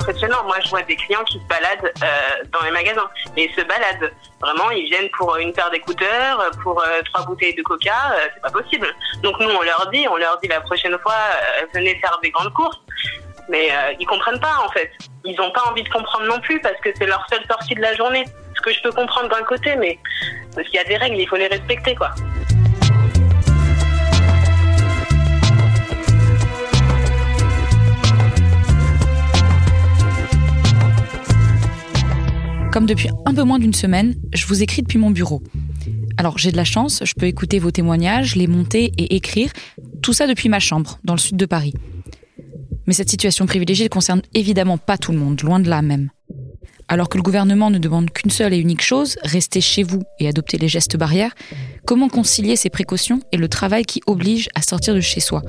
Impressionnant. Moi, je vois des clients qui se baladent euh, dans les magasins. Et ils se baladent. Vraiment, ils viennent pour une paire d'écouteurs, pour euh, trois bouteilles de coca. euh, c'est pas possible. Donc, nous, on leur dit, on leur dit la prochaine fois, venez faire des grandes courses. Mais ils comprennent pas, en fait. Ils n'ont pas envie de comprendre non plus parce que c'est leur seule sortie de la journée. Ce que je peux comprendre d'un côté, mais parce qu'il y a des règles, il faut les respecter, quoi. Comme depuis un peu moins d'une semaine, je vous écris depuis mon bureau. Alors j'ai de la chance, je peux écouter vos témoignages, les monter et écrire, tout ça depuis ma chambre, dans le sud de Paris. Mais cette situation privilégiée ne concerne évidemment pas tout le monde, loin de là même. Alors que le gouvernement ne demande qu'une seule et unique chose, rester chez vous et adopter les gestes barrières, comment concilier ces précautions et le travail qui oblige à sortir de chez soi?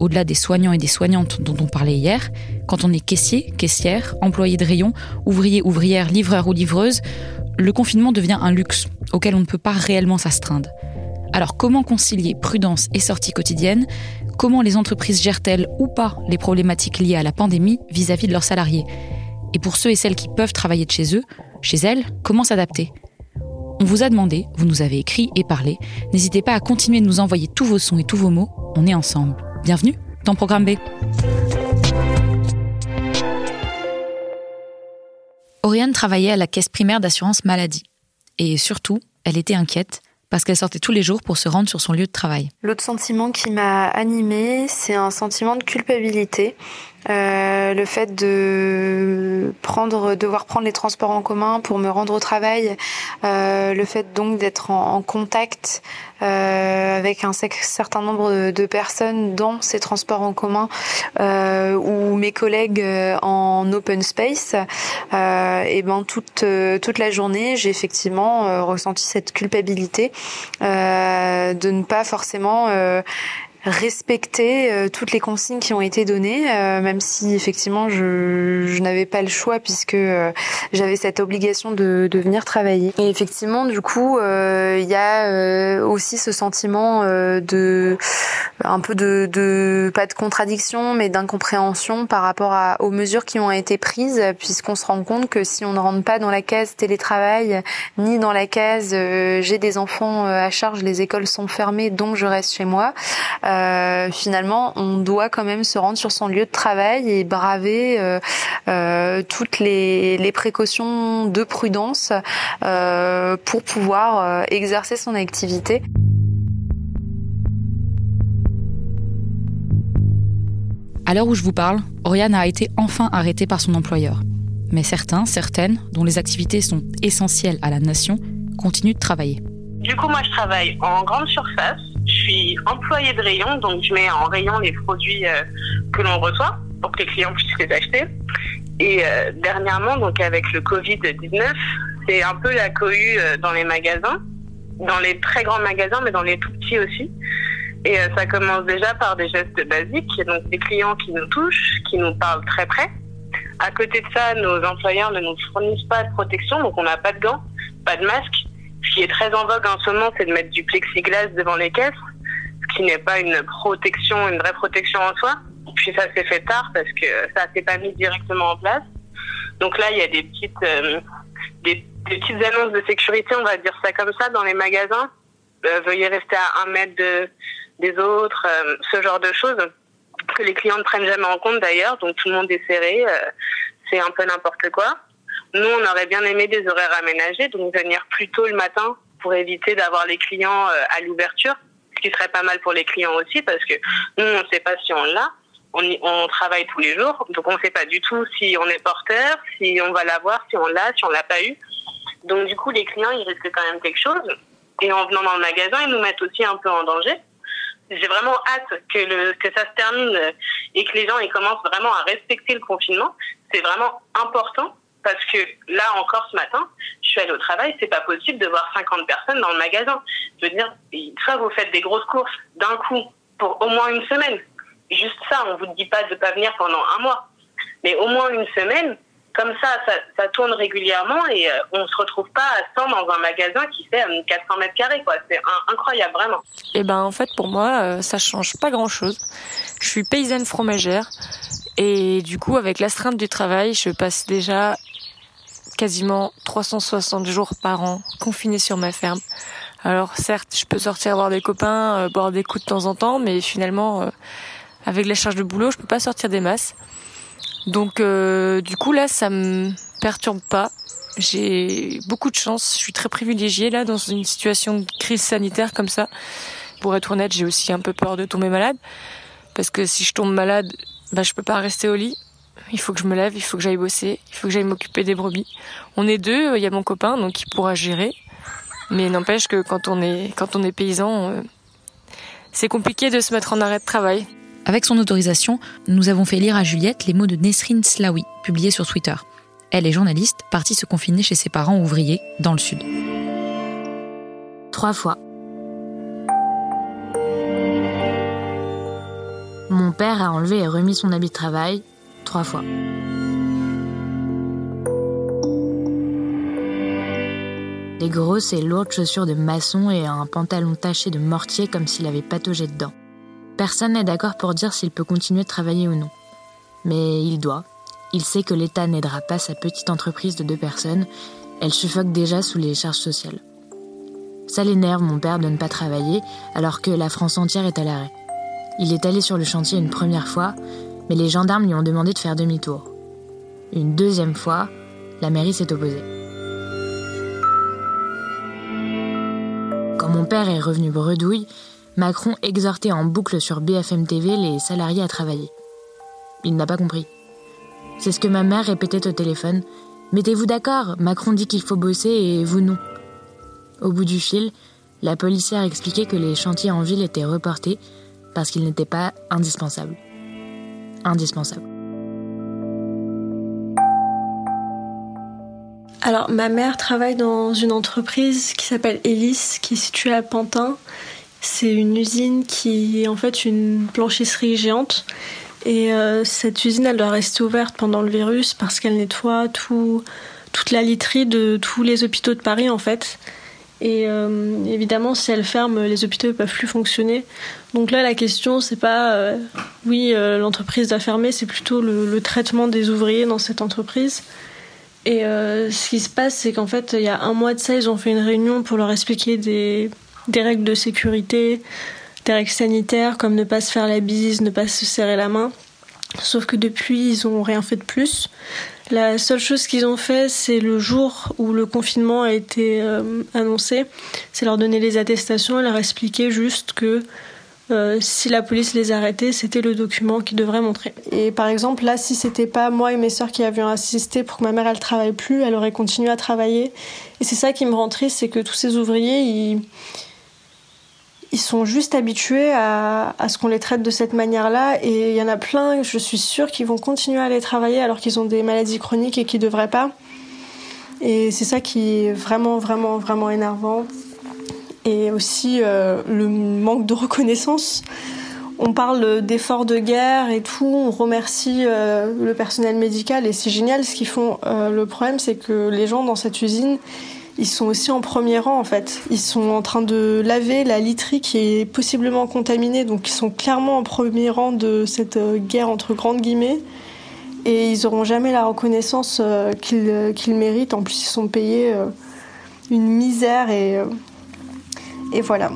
Au-delà des soignants et des soignantes dont on parlait hier, quand on est caissier, caissière, employé de rayon, ouvrier, ouvrière, livreur ou livreuse, le confinement devient un luxe auquel on ne peut pas réellement s'astreindre. Alors comment concilier prudence et sortie quotidienne? Comment les entreprises gèrent-elles ou pas les problématiques liées à la pandémie vis-à-vis de leurs salariés? Et pour ceux et celles qui peuvent travailler de chez eux, chez elles, comment s'adapter? On vous a demandé, vous nous avez écrit et parlé. N'hésitez pas à continuer de nous envoyer tous vos sons et tous vos mots. On est ensemble. Bienvenue dans Programme B. Oriane travaillait à la caisse primaire d'assurance maladie. Et surtout, elle était inquiète parce qu'elle sortait tous les jours pour se rendre sur son lieu de travail. L'autre sentiment qui m'a animée, c'est un sentiment de culpabilité. Euh, le fait de prendre, devoir prendre les transports en commun pour me rendre au travail, euh, le fait donc d'être en, contact euh, avec un certain nombre de, personnes dans ces transports en commun euh, ou mes collègues euh, en open space, et ben toute toute la journée, j'ai effectivement ressenti cette culpabilité de ne pas forcément respecter euh, toutes les consignes qui ont été données, euh, même si effectivement je, je n'avais pas le choix puisque euh, j'avais cette obligation de, de venir travailler. Et effectivement, du coup, euh, il y a aussi ce sentiment de un peu de, pas de contradiction, mais d'incompréhension par rapport à, aux mesures qui ont été prises, puisqu'on se rend compte que si on ne rentre pas dans la case télétravail ni dans la case j'ai des enfants à charge, les écoles sont fermées, donc je reste chez moi. Euh, finalement, on doit quand même se rendre sur son lieu de travail et braver euh, euh, toutes les, les précautions de prudence euh, pour pouvoir euh, exercer son activité. À l'heure où je vous parle, Oriane a été enfin arrêtée par son employeur. Mais certains, certaines, dont les activités sont essentielles à la nation, continuent de travailler. Du coup, moi, je travaille en grande surface. Suis employée de rayon, donc je mets en rayon les produits euh, que l'on reçoit pour que les clients puissent les acheter. Et euh, dernièrement, donc avec le Covid-19, c'est un peu la cohue euh, dans les magasins, dans les très grands magasins, mais dans les tout petits aussi. Et ça commence déjà par des gestes basiques, donc des clients qui nous touchent, qui nous parlent très près. À côté de ça, nos employeurs ne nous fournissent pas de protection, donc on n'a pas de gants, pas de masque. Ce qui est très en vogue en ce moment, c'est de mettre du plexiglas devant les caisses, qui n'est pas une protection, une vraie protection en soi. Puis ça s'est fait tard parce que ça s'est pas mis directement en place. Donc là, il y a des petites, euh, des, petites annonces de sécurité, on va dire ça comme ça, dans les magasins. Euh, veuillez rester à un mètre de, des autres, euh, ce genre de choses que les clients ne prennent jamais en compte d'ailleurs. Donc tout le monde est serré, c'est un peu n'importe quoi. Nous, on aurait bien aimé des horaires aménagés, donc venir plus tôt le matin pour éviter d'avoir les clients à l'ouverture, ce qui serait pas mal pour les clients aussi parce que nous, on ne sait pas si on l'a on, travaille tous les jours, donc on ne sait pas du tout si on est porteur, si on va l'avoir, si on l'a, si on l'a pas eu. Donc du coup, les clients, ils risquent quand même quelque chose. Et en venant dans le magasin, ils nous mettent aussi un peu en danger. J'ai vraiment hâte que, le, que ça se termine et que les gens ils commencent vraiment à respecter le confinement. C'est vraiment important parce que là encore ce matin, je suis allée au travail, c'est pas possible de voir 50 personnes dans le magasin. Je veux dire, soit vous faites des grosses courses d'un coup pour au moins une semaine, juste ça. On vous dit pas de pas venir pendant un mois, mais au moins une semaine. Comme ça, ça, tourne régulièrement et euh, on se retrouve pas à 100 dans un magasin qui fait 400 euh, mètres carrés. C'est incroyable, vraiment. Et eh ben, en fait, pour moi, euh, ça change pas grand chose. Je suis paysanne fromagère et du coup, avec l'astreinte du travail, je passe déjà quasiment 360 jours par an confinée sur ma ferme. Alors certes, je peux sortir voir des copains, boire des coups de temps en temps, mais finalement, avec la charge de boulot, je peux pas sortir des masses. Donc euh, du coup là, ça me perturbe pas. J'ai beaucoup de chance. Je suis très privilégiée là dans une situation de crise sanitaire comme ça. Pour être honnête, j'ai aussi un peu peur de tomber malade parce que si je tombe malade, bah je peux pas rester au lit. Il faut que je me lève, il faut que j'aille bosser, il faut que j'aille m'occuper des brebis. On est deux, il y a mon copain donc il pourra gérer. Mais n'empêche que quand on est quand on est paysan, euh, c'est compliqué de se mettre en arrêt de travail. Avec son autorisation, nous avons fait lire à Juliette les mots de Nesrine Slawi, publiés sur Twitter. Elle est journaliste, partie se confiner chez ses parents ouvriers, dans le sud. Trois fois. Mon père a enlevé et remis son habit de travail trois fois. Des grosses et lourdes chaussures de maçon et un pantalon taché de mortier comme s'il avait pataugé dedans. Personne n'est d'accord pour dire s'il peut continuer de travailler ou non. Mais il doit. Il sait que l'État n'aidera pas sa petite entreprise de deux personnes. Elle suffoque déjà sous les charges sociales. Ça l'énerve, mon père, de ne pas travailler, alors que la France entière est à l'arrêt. Il est allé sur le chantier une première fois, mais les gendarmes lui ont demandé de faire demi-tour. Une deuxième fois, la mairie s'est opposée. Quand mon père est revenu bredouille, Macron exhortait en boucle sur BFM TV les salariés à travailler. Il n'a pas compris. C'est ce que ma mère répétait au téléphone. Mettez-vous d'accord, Macron dit qu'il faut bosser et vous non. Au bout du fil, la policière expliquait que les chantiers en ville étaient reportés parce qu'ils n'étaient pas indispensables. Indispensables. Alors, ma mère travaille dans une entreprise qui s'appelle Elis, qui est située à Pantin. C'est une usine qui est en fait une blanchisserie géante. Et euh, cette usine, elle doit rester ouverte pendant le virus parce qu'elle nettoie tout, toute la literie de tous les hôpitaux de Paris en fait. Et euh, évidemment, si elle ferme, les hôpitaux ne peuvent plus fonctionner. Donc là, la question, c'est pas euh, oui, l'entreprise doit fermer, c'est plutôt le, le, traitement des ouvriers dans cette entreprise. Et ce qui se passe, c'est qu'en fait, il y a un mois de ça, ils ont fait une réunion pour leur expliquer des, des règles de sécurité, des règles sanitaires comme ne pas se faire la bise, ne pas se serrer la main. Sauf que depuis, ils n'ont rien fait de plus. La seule chose qu'ils ont fait, c'est le jour où le confinement a été euh, annoncé, c'est leur donner les attestations et leur expliquer juste que euh, si la police les arrêtait, c'était le document qu'ils devraient montrer. Et par exemple, là, si c'était pas moi et mes sœurs qui avions assisté pour que ma mère elle travaille plus, elle aurait continué à travailler. Et c'est ça qui me rend triste, c'est que tous ces ouvriers, ils ils sont juste habitués à, à ce qu'on les traite de cette manière-là. Et il y en a plein, je suis sûre, qui vont continuer à aller travailler alors qu'ils ont des maladies chroniques et qui ne devraient pas. Et c'est ça qui est vraiment, vraiment, vraiment énervant. Et aussi euh, le manque de reconnaissance. On parle d'efforts de guerre et tout, on remercie euh, le personnel médical et c'est génial ce qu'ils font. Euh, le problème, c'est que les gens dans cette usine, ils sont aussi en premier rang en fait. Ils sont en train de laver la literie qui est possiblement contaminée, donc ils sont clairement en premier rang de cette euh, guerre entre grandes guillemets. Et ils n'auront jamais la reconnaissance euh, euh, qu'ils méritent. En plus, ils sont payés une misère et, et voilà.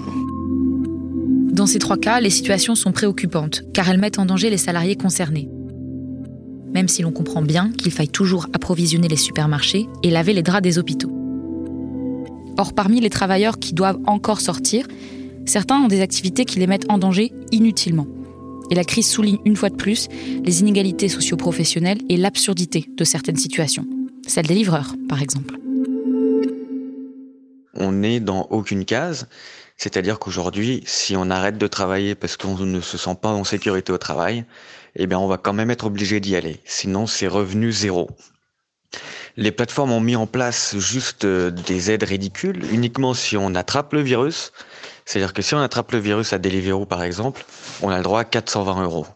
Dans ces trois cas, les situations sont préoccupantes, car elles mettent en danger les salariés concernés. Même si l'on comprend bien qu'il faille toujours approvisionner les supermarchés et laver les draps des hôpitaux. Or, parmi les travailleurs qui doivent encore sortir, certains ont des activités qui les mettent en danger inutilement. Et la crise souligne une fois de plus les inégalités socio-professionnelles et l'absurdité de certaines situations. Celle des livreurs, par exemple. On n'est dans aucune case. C'est-à-dire qu'aujourd'hui, si on arrête de travailler parce qu'on ne se sent pas en sécurité au travail, eh bien, on va quand même être obligé d'y aller. Sinon, c'est revenu zéro. Les plateformes ont mis en place juste euh, des aides ridicules, uniquement si on attrape le virus. C'est-à-dire que si on attrape le virus à Deliveroo, par exemple, on a le droit à 420 euros.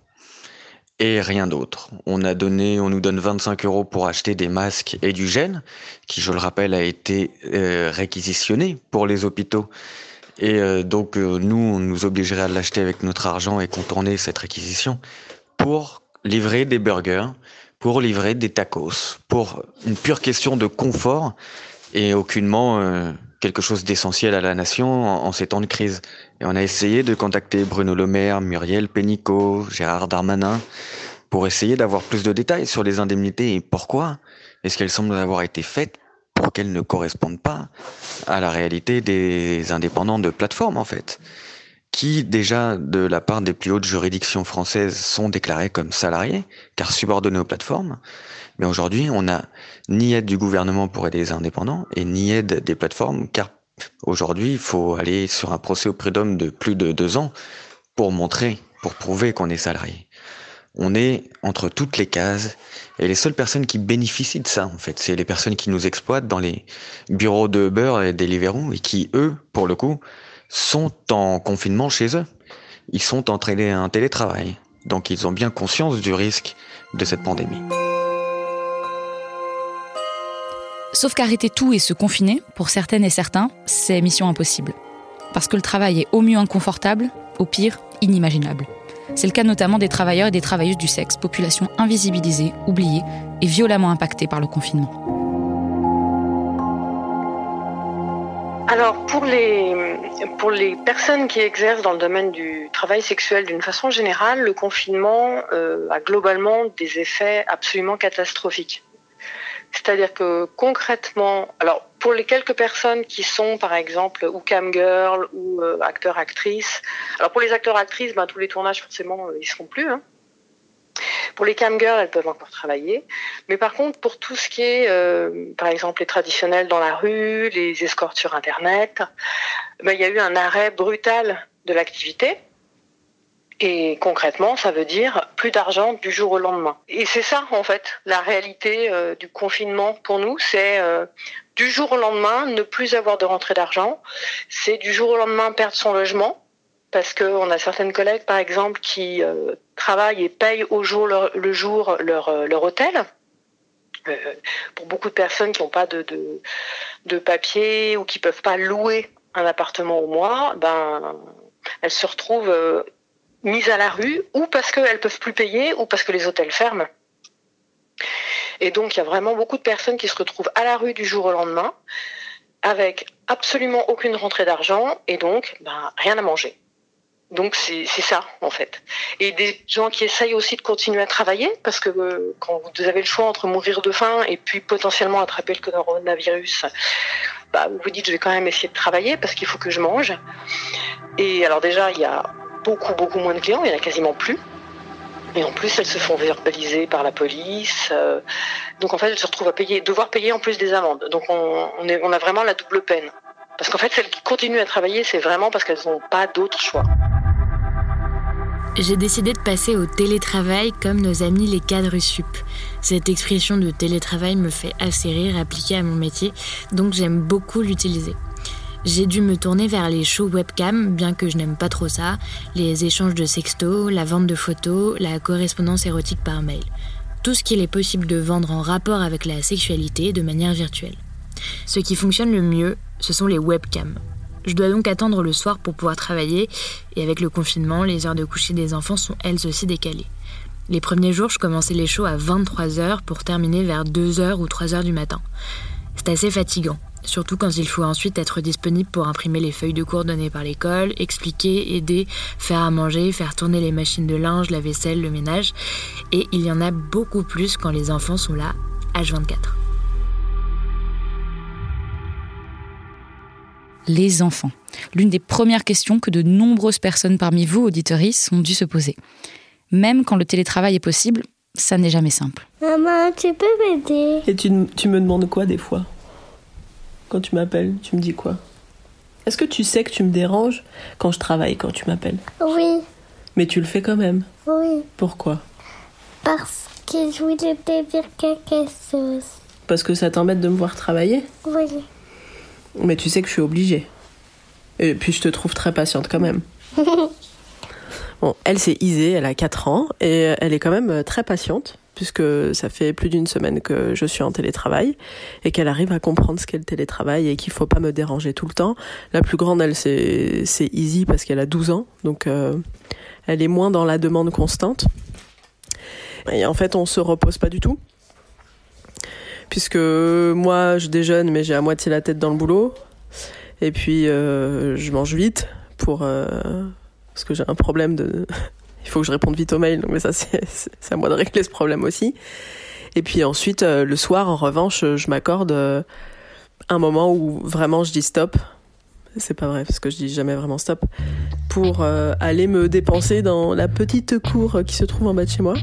Et rien d'autre. On a donné, on nous donne 25 euros pour acheter des masques et du gène, qui, je le rappelle, a été euh, réquisitionné pour les hôpitaux. Et euh, donc, nous, on nous obligerait à l'acheter avec notre argent et contourner cette réquisition pour livrer des burgers pour livrer des tacos, pour une pure question de confort et aucunement euh, quelque chose d'essentiel à la nation en, ces temps de crise. Et on a essayé de contacter Bruno Le Maire, Muriel Pénicaud, Gérard Darmanin pour essayer d'avoir plus de détails sur les indemnités et pourquoi est-ce qu'elles semblent avoir été faites pour qu'elles ne correspondent pas à la réalité des indépendants de plateforme en fait qui déjà de la part des plus hautes juridictions françaises sont déclarés comme salariés, car subordonnés aux plateformes. Mais aujourd'hui, on n'a ni aide du gouvernement pour aider les indépendants et ni aide des plateformes, car aujourd'hui, il faut aller sur un procès au prud'homme de plus de deux ans pour montrer, pour prouver qu'on est salarié. On est entre toutes les cases et les seules personnes qui bénéficient de ça, en fait, c'est les personnes qui nous exploitent dans les bureaux de Uber et Deliveroo et qui, eux, pour le coup, sont en confinement chez eux. Ils sont en, en télétravail. Donc ils ont bien conscience du risque de cette pandémie. Sauf qu'arrêter tout et se confiner, pour certaines et certains, c'est mission impossible. Parce que le travail est au mieux inconfortable, au pire inimaginable. C'est le cas notamment des travailleurs et des travailleuses du sexe, population invisibilisée, oubliée et violemment impactée par le confinement. Alors pour les pour les personnes qui exercent dans le domaine du travail sexuel d'une façon générale, le confinement euh, a globalement des effets absolument catastrophiques. C'est-à-dire que concrètement, alors pour les quelques personnes qui sont par exemple ou cam girl ou euh, acteurs actrices, alors pour les acteurs actrices, ben, tous les tournages forcément euh, ils seront plus. Hein. Pour les camgirls, elles peuvent encore travailler. Mais par contre, pour tout ce qui est, euh, par exemple, les traditionnels dans la rue, les escortes sur Internet, ben, il y a eu un arrêt brutal de l'activité. Et concrètement, ça veut dire plus d'argent du jour au lendemain. Et c'est ça, en fait, la réalité euh, du confinement pour nous, c'est euh, du jour au lendemain ne plus avoir de rentrée d'argent, c'est du jour au lendemain perdre son logement, parce qu'on a certaines collègues, par exemple, qui euh, travaillent et payent au jour le jour leur, euh, hôtel. Euh, pour beaucoup de personnes qui n'ont pas de, papier ou qui peuvent pas louer un appartement au mois, ben, elles se retrouvent mises à la rue ou parce qu'elles peuvent plus payer ou parce que les hôtels ferment. Et donc, il y a vraiment beaucoup de personnes qui se retrouvent à la rue du jour au lendemain avec absolument aucune rentrée d'argent et donc ben, rien à manger. Donc c'est ça en fait. Et des gens qui essayent aussi de continuer à travailler parce que euh, quand vous avez le choix entre mourir de faim et puis potentiellement attraper le coronavirus, bah, vous vous dites je vais quand même essayer de travailler parce qu'il faut que je mange. Et alors déjà il y a beaucoup beaucoup moins de clients, il y en a quasiment plus. Et en plus, elles se font verbaliser par la police. Euh, donc en fait, elles se retrouvent à payer, devoir payer en plus des amendes. Donc on, est, on a vraiment la double peine. Parce qu'en fait, celles qui continuent à travailler, c'est vraiment parce qu'elles n'ont pas d'autre choix. J'ai décidé de passer au télétravail comme nos amis les cadres sup. Cette expression de télétravail me fait assez rire appliquée à mon métier, donc j'aime beaucoup l'utiliser. J'ai dû me tourner vers les shows webcam, bien que je n'aime pas trop ça, les échanges de sextos, la vente de photos, la correspondance érotique par mail. Tout ce qu'il est possible de vendre en rapport avec la sexualité de manière virtuelle. Ce qui fonctionne le mieux, ce sont les webcams. Je dois donc attendre le soir pour pouvoir travailler, et avec le confinement, les heures de coucher des enfants sont elles aussi décalées. Les premiers jours, je commençais les shows à 23h pour terminer vers 2h ou 3h du matin. C'est assez fatigant, surtout quand il faut ensuite être disponible pour imprimer les feuilles de cours données par l'école, expliquer, aider, faire à manger, faire tourner les machines de linge, la vaisselle, le ménage. Et il y en a beaucoup plus quand les enfants sont là, H24. Les enfants. L'une des premières questions que de nombreuses personnes parmi vous, auditories, ont dû se poser. Même quand le télétravail est possible, ça n'est jamais simple. Maman, tu peux m'aider? Et tu, tu me demandes quoi des fois? Quand tu m'appelles, tu me dis quoi? Est-ce que tu sais que tu me déranges quand je travaille, quand tu m'appelles? Oui, Mais tu le fais quand même? oui, Pourquoi? Parce que je voulais te dire quelque chose. Parce que ça t'embête de me voir travailler? Oui, Mais tu sais que je suis obligée. Et puis je te trouve très patiente quand même. Bon, elle c'est Isée, elle a 4 ans et elle est quand même euh, très patiente puisque ça fait plus d'une semaine que je suis en télétravail et qu'elle arrive à comprendre ce qu'est le télétravail et qu'il faut pas me déranger tout le temps. La plus grande, elle, c'est c'est Izzy parce qu'elle a 12 ans, donc euh, elle est moins dans la demande constante. Et en fait, on se repose pas du tout. Puisque moi, je déjeune, mais j'ai à moitié la tête dans le boulot. Et puis, euh, je mange vite pour... euh, parce que j'ai un problème de... Il faut que je réponde vite aux mails, donc mais ça, c'est à moi de régler ce problème aussi. Et puis ensuite, euh, le soir, en revanche, je m'accorde un moment où vraiment je dis stop. C'est pas vrai, parce que je dis jamais vraiment stop. Pour aller me dépenser dans la petite cour qui se trouve en bas de chez moi.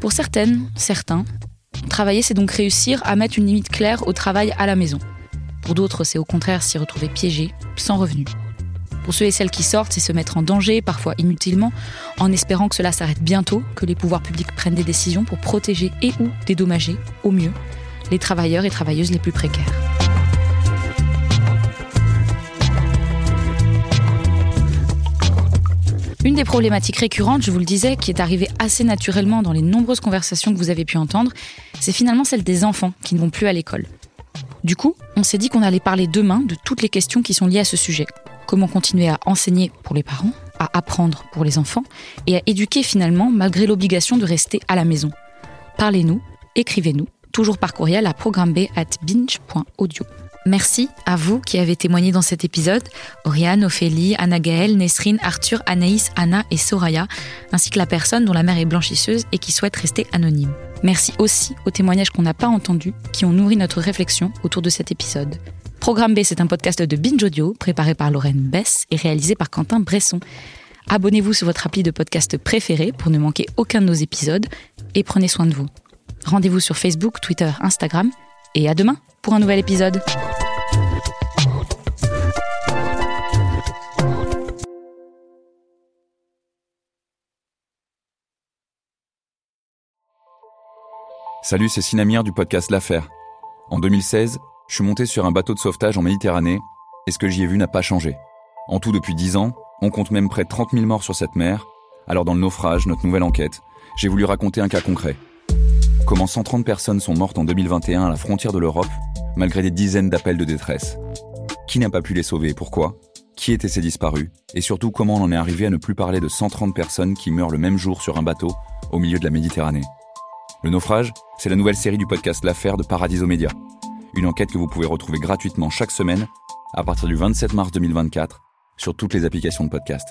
Pour certaines, certains, travailler, c'est donc réussir à mettre une limite claire au travail à la maison. Pour d'autres, c'est au contraire s'y retrouver piégé, sans revenu. Pour ceux et celles qui sortent, c'est se mettre en danger, parfois inutilement, en espérant que cela s'arrête bientôt, que les pouvoirs publics prennent des décisions pour protéger et ou dédommager, au mieux, les travailleurs et travailleuses les plus précaires. Une des problématiques récurrentes, je vous le disais, qui est arrivée assez naturellement dans les nombreuses conversations que vous avez pu entendre, c'est finalement celle des enfants qui ne vont plus à l'école. Du coup, on s'est dit qu'on allait parler demain de toutes les questions qui sont liées à ce sujet. Comment continuer à enseigner pour les parents, à apprendre pour les enfants et à éduquer finalement malgré l'obligation de rester à la maison. Parlez-nous, écrivez-nous, toujours par courriel à programme binge.audio. Merci à vous qui avez témoigné dans cet épisode, Oriane, Ophélie, Anna Gaël, Nesrine, Arthur, Anaïs, Anna et Soraya, ainsi que la personne dont la mère est blanchisseuse et qui souhaite rester anonyme. Merci aussi aux témoignages qu'on n'a pas entendus, qui ont nourri notre réflexion autour de cet épisode. Programme B, c'est un podcast de Binge Audio, préparé par Lorraine Bess et réalisé par Quentin Bresson. Abonnez-vous sur votre appli de podcast préféré pour ne manquer aucun de nos épisodes et prenez soin de vous. Rendez-vous sur Facebook, Twitter, Instagram et à demain pour un nouvel épisode. Salut, c'est Sinamir du podcast L'Affaire. En 2016, je suis monté sur un bateau de sauvetage en Méditerranée et ce que j'y ai vu n'a pas changé. En tout, depuis 10 ans, on compte même près de 30 000 morts sur cette mer. Alors, dans le naufrage, notre nouvelle enquête, j'ai voulu raconter un cas concret. Comment 130 personnes sont mortes en 2021 à la frontière de l'Europe, malgré des dizaines d'appels de détresse. Qui n'a pas pu les sauver et pourquoi? Qui étaient ces disparus? Et surtout, comment on en est arrivé à ne plus parler de 130 personnes qui meurent le même jour sur un bateau au milieu de la Méditerranée? Le naufrage, c'est la nouvelle série du podcast L'Affaire de Paradiso Média. Une enquête que vous pouvez retrouver gratuitement chaque semaine à partir du 27 mars 2024 sur toutes les applications de podcast.